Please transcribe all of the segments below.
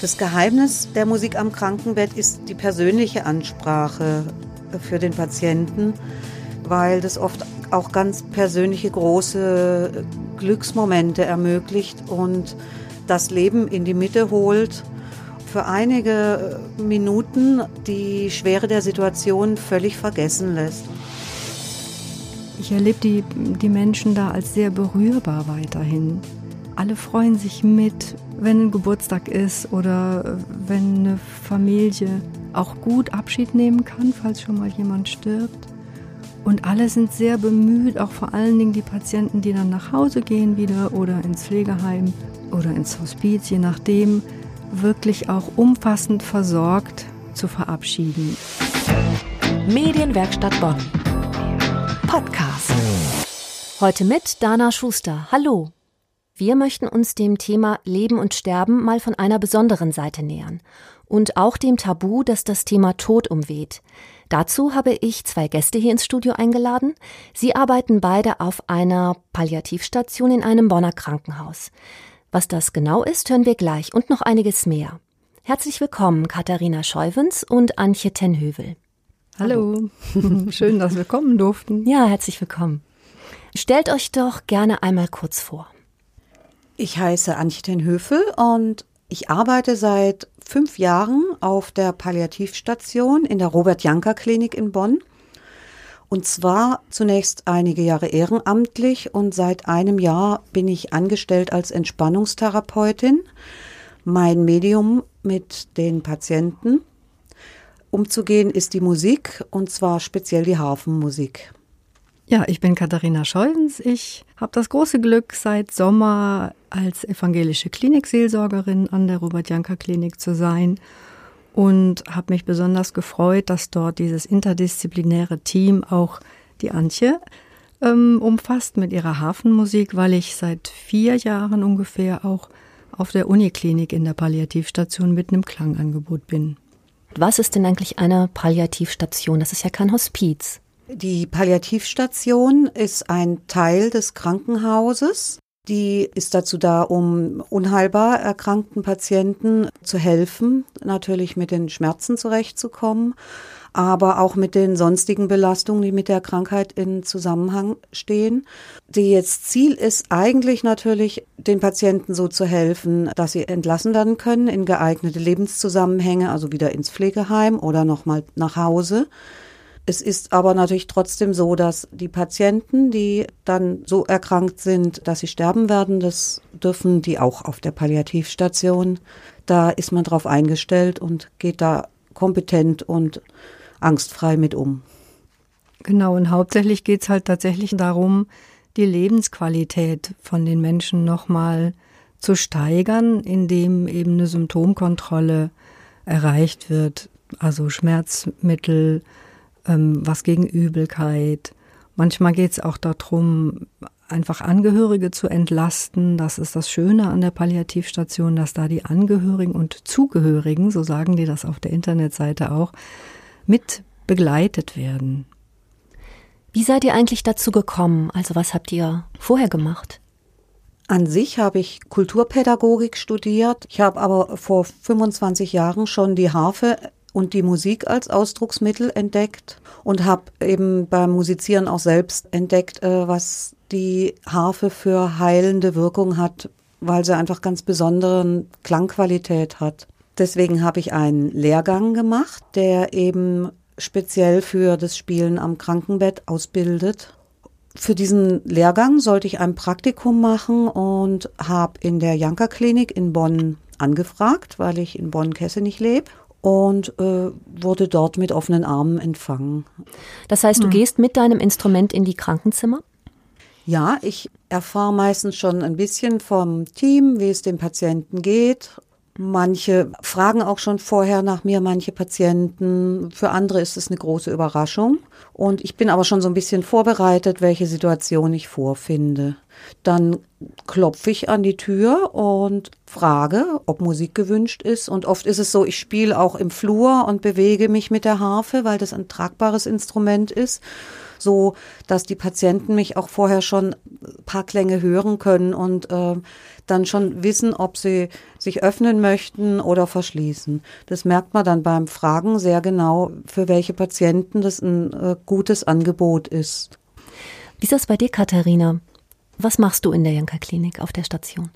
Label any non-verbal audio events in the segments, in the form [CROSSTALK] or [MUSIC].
Das Geheimnis der Musik am Krankenbett ist die persönliche Ansprache für den Patienten, weil das oft auch ganz persönliche große Glücksmomente ermöglicht und das Leben in die Mitte holt. Für einige Minuten die Schwere der Situation völlig vergessen lässt. Ich erlebe die, die Menschen da als sehr berührbar weiterhin. Alle freuen sich mit, wenn ein Geburtstag ist oder wenn eine Familie auch gut Abschied nehmen kann, falls schon mal jemand stirbt. Und alle sind sehr bemüht, auch vor allen Dingen die Patienten, die dann nach Hause gehen wieder oder ins Pflegeheim oder ins Hospiz, je nachdem, wirklich auch umfassend versorgt zu verabschieden. Medienwerkstatt Bonn. Podcast. Heute mit Dana Schuster. Hallo. Wir möchten uns dem Thema Leben und Sterben mal von einer besonderen Seite nähern und auch dem Tabu, das das Thema Tod umweht. Dazu habe ich zwei Gäste hier ins Studio eingeladen. Sie arbeiten beide auf einer Palliativstation in einem Bonner Krankenhaus. Was das genau ist, hören wir gleich und noch einiges mehr. Herzlich willkommen, Katharina Scheuwens und Antje Tenhövel. Hallo. [LAUGHS] Schön, dass wir kommen durften. Ja, herzlich willkommen. Stellt euch doch gerne einmal kurz vor. Ich heiße Antje Tenhöfel und ich arbeite seit fünf Jahren auf der Palliativstation in der Robert-Janker-Klinik in Bonn. Und zwar zunächst einige Jahre ehrenamtlich und seit einem Jahr bin ich angestellt als Entspannungstherapeutin. Mein Medium mit den Patienten umzugehen ist die Musik und zwar speziell die Hafenmusik. Ja, ich bin Katharina Scheulens. Ich habe das große Glück, seit Sommer als evangelische Klinikseelsorgerin an der Robert-Janker-Klinik zu sein und habe mich besonders gefreut, dass dort dieses interdisziplinäre Team auch die Antje ähm, umfasst mit ihrer Hafenmusik, weil ich seit vier Jahren ungefähr auch auf der Uniklinik in der Palliativstation mit einem Klangangebot bin. Was ist denn eigentlich eine Palliativstation? Das ist ja kein Hospiz. Die Palliativstation ist ein Teil des Krankenhauses. Die ist dazu da, um unheilbar erkrankten Patienten zu helfen, natürlich mit den Schmerzen zurechtzukommen, aber auch mit den sonstigen Belastungen, die mit der Krankheit in Zusammenhang stehen. Die jetzt Ziel ist eigentlich natürlich, den Patienten so zu helfen, dass sie entlassen werden können in geeignete Lebenszusammenhänge, also wieder ins Pflegeheim oder nochmal nach Hause. Es ist aber natürlich trotzdem so, dass die Patienten, die dann so erkrankt sind, dass sie sterben werden, das dürfen die auch auf der Palliativstation. Da ist man drauf eingestellt und geht da kompetent und angstfrei mit um. Genau, und hauptsächlich geht es halt tatsächlich darum, die Lebensqualität von den Menschen nochmal zu steigern, indem eben eine Symptomkontrolle erreicht wird, also Schmerzmittel, ähm, was gegen Übelkeit. Manchmal geht es auch darum, einfach Angehörige zu entlasten. Das ist das Schöne an der Palliativstation, dass da die Angehörigen und Zugehörigen, so sagen die das auf der Internetseite auch, mit begleitet werden. Wie seid ihr eigentlich dazu gekommen? Also was habt ihr vorher gemacht? An sich habe ich Kulturpädagogik studiert. Ich habe aber vor 25 Jahren schon die Harfe und die Musik als Ausdrucksmittel entdeckt und habe eben beim Musizieren auch selbst entdeckt, äh, was die Harfe für heilende Wirkung hat, weil sie einfach ganz besondere Klangqualität hat. Deswegen habe ich einen Lehrgang gemacht, der eben speziell für das Spielen am Krankenbett ausbildet. Für diesen Lehrgang sollte ich ein Praktikum machen und habe in der Janker Klinik in Bonn angefragt, weil ich in Bonn-Kessenich lebe und äh, wurde dort mit offenen Armen empfangen. Das heißt, du hm. gehst mit deinem Instrument in die Krankenzimmer? Ja, ich erfahre meistens schon ein bisschen vom Team, wie es dem Patienten geht. Manche fragen auch schon vorher nach mir, manche Patienten. Für andere ist es eine große Überraschung. Und ich bin aber schon so ein bisschen vorbereitet, welche Situation ich vorfinde. dann klopfe ich an die Tür und frage, ob Musik gewünscht ist. Und oft ist es so, ich spiele auch im Flur und bewege mich mit der Harfe, weil das ein tragbares Instrument ist so dass die Patienten mich auch vorher schon ein paar Klänge hören können und äh, dann schon wissen, ob sie sich öffnen möchten oder verschließen. Das merkt man dann beim Fragen sehr genau, für welche Patienten das ein äh, gutes Angebot ist. Wie ist das bei dir, Katharina? Was machst du in der Janka-Klinik auf der Station?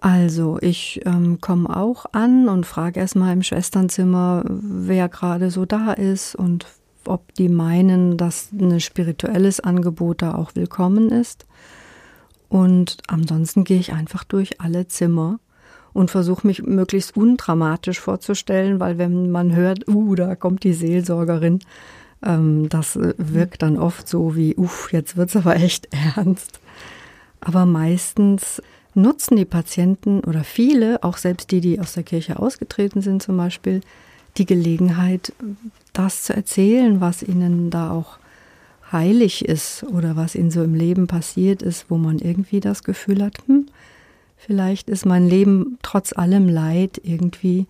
Also, ich ähm, komme auch an und frage erstmal im Schwesternzimmer, wer gerade so da ist und ob die meinen, dass ein spirituelles Angebot da auch willkommen ist. Und ansonsten gehe ich einfach durch alle Zimmer und versuche mich möglichst undramatisch vorzustellen, weil wenn man hört, uh, da kommt die Seelsorgerin, ähm, das äh, wirkt dann oft so wie, uff, jetzt wird's aber echt [LAUGHS] ernst. Aber meistens nutzen die Patienten oder viele, auch selbst die, die aus der Kirche ausgetreten sind zum Beispiel, die Gelegenheit, das zu erzählen, was ihnen da auch heilig ist oder was ihnen so im Leben passiert ist, wo man irgendwie das Gefühl hat, hm, vielleicht ist mein Leben trotz allem Leid irgendwie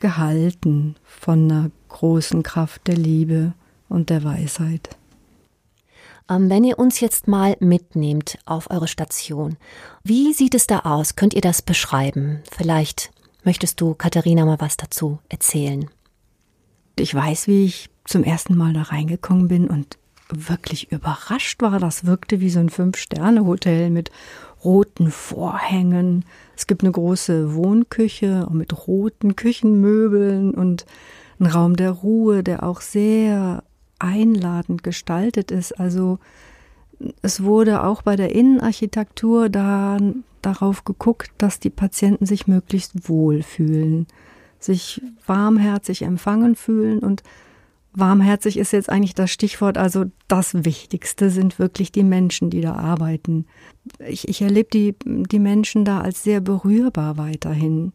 gehalten von einer großen Kraft der Liebe und der Weisheit. Ähm, wenn ihr uns jetzt mal mitnehmt auf eure Station, wie sieht es da aus? Könnt ihr das beschreiben? Vielleicht möchtest du, Katharina, mal was dazu erzählen. Ich weiß, wie ich zum ersten Mal da reingekommen bin und wirklich überrascht war. Das wirkte wie so ein Fünf-Sterne-Hotel mit roten Vorhängen. Es gibt eine große Wohnküche mit roten Küchenmöbeln und ein Raum der Ruhe, der auch sehr einladend gestaltet ist. Also es wurde auch bei der Innenarchitektur da darauf geguckt, dass die Patienten sich möglichst wohl fühlen, sich warmherzig empfangen fühlen und warmherzig ist jetzt eigentlich das Stichwort. Also das Wichtigste sind wirklich die Menschen, die da arbeiten. Ich, ich erlebe die, die Menschen da als sehr berührbar weiterhin.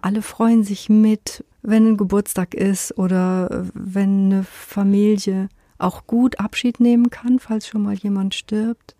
Alle freuen sich mit, wenn ein Geburtstag ist oder wenn eine Familie auch gut Abschied nehmen kann, falls schon mal jemand stirbt.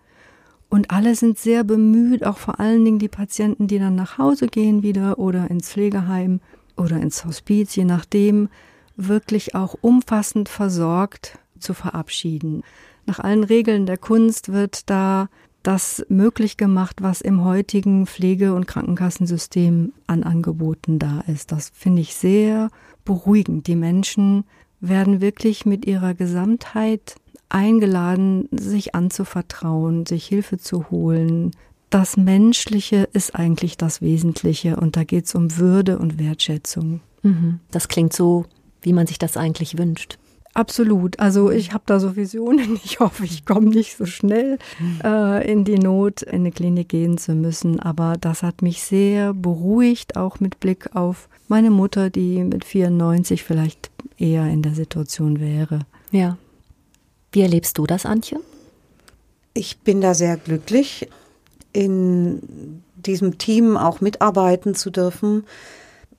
Und alle sind sehr bemüht, auch vor allen Dingen die Patienten, die dann nach Hause gehen wieder oder ins Pflegeheim oder ins Hospiz, je nachdem, wirklich auch umfassend versorgt zu verabschieden. Nach allen Regeln der Kunst wird da das möglich gemacht, was im heutigen Pflege- und Krankenkassensystem an Angeboten da ist. Das finde ich sehr beruhigend. Die Menschen werden wirklich mit ihrer Gesamtheit eingeladen, sich anzuvertrauen, sich Hilfe zu holen. Das Menschliche ist eigentlich das Wesentliche und da geht es um Würde und Wertschätzung. Mhm. Das klingt so, wie man sich das eigentlich wünscht. Absolut. Also ich habe da so Visionen. Ich hoffe, ich komme nicht so schnell äh, in die Not, in eine Klinik gehen zu müssen. Aber das hat mich sehr beruhigt, auch mit Blick auf meine Mutter, die mit 94 vielleicht eher in der Situation wäre. Ja. Wie erlebst du das, Antje? Ich bin da sehr glücklich, in diesem Team auch mitarbeiten zu dürfen,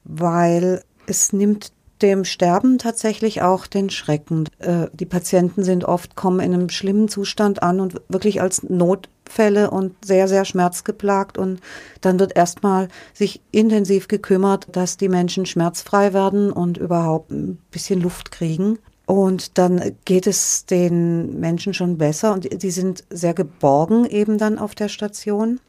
weil es nimmt dem Sterben tatsächlich auch den Schrecken. Äh, die Patienten sind oft, kommen in einem schlimmen Zustand an und wirklich als Notfälle und sehr, sehr schmerzgeplagt. Und dann wird erstmal sich intensiv gekümmert, dass die Menschen schmerzfrei werden und überhaupt ein bisschen Luft kriegen. Und dann geht es den Menschen schon besser und die sind sehr geborgen eben dann auf der Station.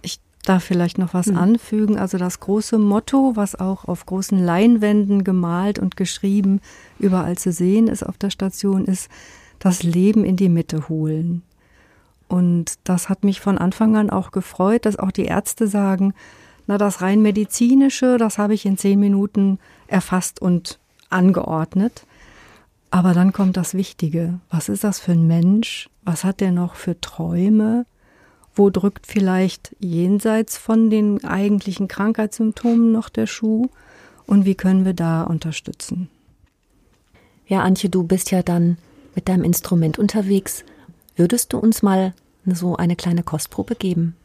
Ich darf vielleicht noch was mhm. anfügen. Also das große Motto, was auch auf großen Leinwänden gemalt und geschrieben überall zu sehen ist auf der Station, ist das Leben in die Mitte holen. Und das hat mich von Anfang an auch gefreut, dass auch die Ärzte sagen, na, das rein medizinische, das habe ich in zehn Minuten erfasst und angeordnet. Aber dann kommt das Wichtige. Was ist das für ein Mensch? Was hat der noch für Träume? Wo drückt vielleicht jenseits von den eigentlichen Krankheitssymptomen noch der Schuh? Und wie können wir da unterstützen? Ja, Antje, du bist ja dann mit deinem Instrument unterwegs. Würdest du uns mal so eine kleine Kostprobe geben,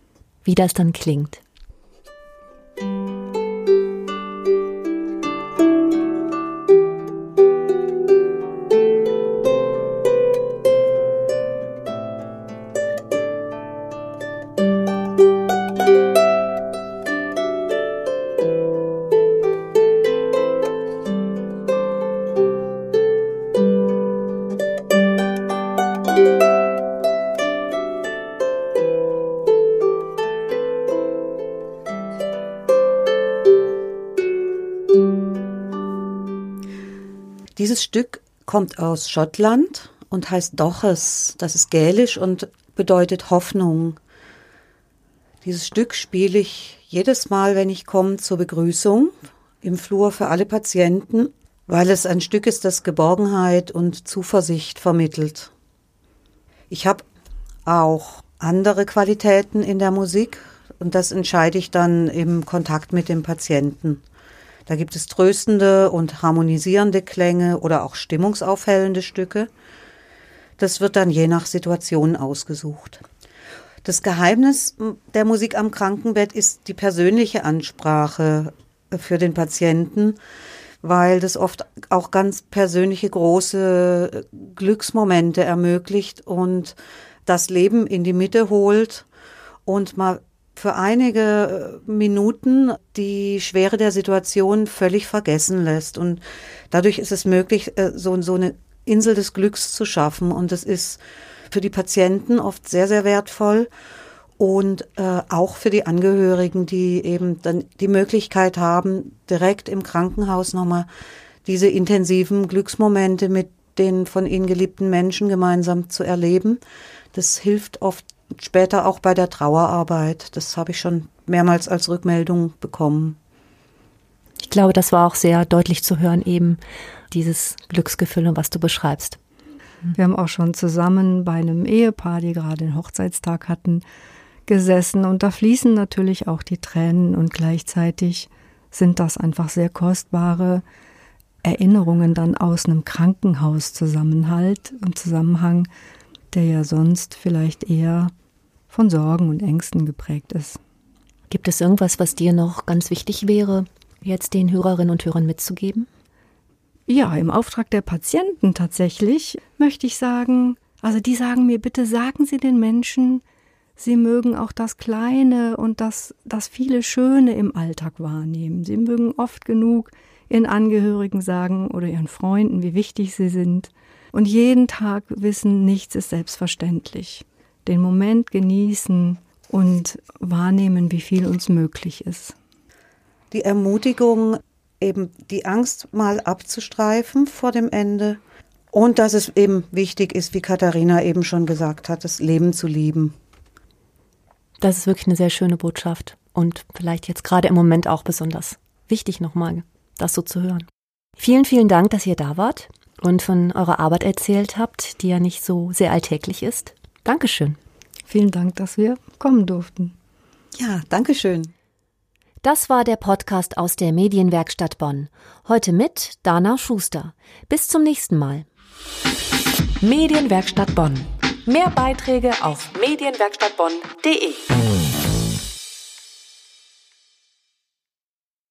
wie das dann klingt? Dieses Stück kommt aus Schottland und heißt Doches. Das ist gälisch und bedeutet Hoffnung. Dieses Stück spiele ich jedes Mal, wenn ich komme zur Begrüßung im Flur für alle Patienten, weil es ein Stück ist, das Geborgenheit und Zuversicht vermittelt. Ich habe auch andere Qualitäten in der Musik und das entscheide ich dann im Kontakt mit dem Patienten. Da gibt es tröstende und harmonisierende Klänge oder auch stimmungsaufhellende Stücke. Das wird dann je nach Situation ausgesucht. Das Geheimnis der Musik am Krankenbett ist die persönliche Ansprache für den Patienten, weil das oft auch ganz persönliche große Glücksmomente ermöglicht und das Leben in die Mitte holt und mal für einige Minuten die Schwere der Situation völlig vergessen lässt. Und dadurch ist es möglich, äh, so, so eine Insel des Glücks zu schaffen. Und das ist für die Patienten oft sehr, sehr wertvoll und äh, auch für die Angehörigen, die eben dann die Möglichkeit haben, direkt im Krankenhaus nochmal diese intensiven Glücksmomente mit den von ihnen geliebten Menschen gemeinsam zu erleben. Das hilft oft später auch bei der Trauerarbeit. Das habe ich schon mehrmals als Rückmeldung bekommen. Ich glaube, das war auch sehr deutlich zu hören, eben dieses Glücksgefühl, was du beschreibst. Wir haben auch schon zusammen bei einem Ehepaar, die gerade den Hochzeitstag hatten, gesessen und da fließen natürlich auch die Tränen und gleichzeitig sind das einfach sehr kostbare Erinnerungen dann aus einem Krankenhauszusammenhalt und Zusammenhang, der ja sonst vielleicht eher von Sorgen und Ängsten geprägt ist. Gibt es irgendwas, was dir noch ganz wichtig wäre, jetzt den Hörerinnen und Hörern mitzugeben? Ja, im Auftrag der Patienten tatsächlich möchte ich sagen, also die sagen mir, bitte sagen Sie den Menschen, sie mögen auch das Kleine und das, das viele Schöne im Alltag wahrnehmen. Sie mögen oft genug ihren Angehörigen sagen oder ihren Freunden, wie wichtig sie sind. Und jeden Tag wissen, nichts ist selbstverständlich. Den Moment genießen und wahrnehmen, wie viel uns möglich ist. Die Ermutigung, eben die Angst mal abzustreifen vor dem Ende und dass es eben wichtig ist, wie Katharina eben schon gesagt hat, das Leben zu lieben. Das ist wirklich eine sehr schöne Botschaft und vielleicht jetzt gerade im Moment auch besonders wichtig nochmal, das so zu hören. Vielen, vielen Dank, dass ihr da wart und von eurer Arbeit erzählt habt, die ja nicht so sehr alltäglich ist. Dankeschön. Vielen Dank, dass wir kommen durften. Ja, Dankeschön. Das war der Podcast aus der Medienwerkstatt Bonn. Heute mit Dana Schuster. Bis zum nächsten Mal. Medienwerkstatt Bonn. Mehr Beiträge auf medienwerkstattbonn.de.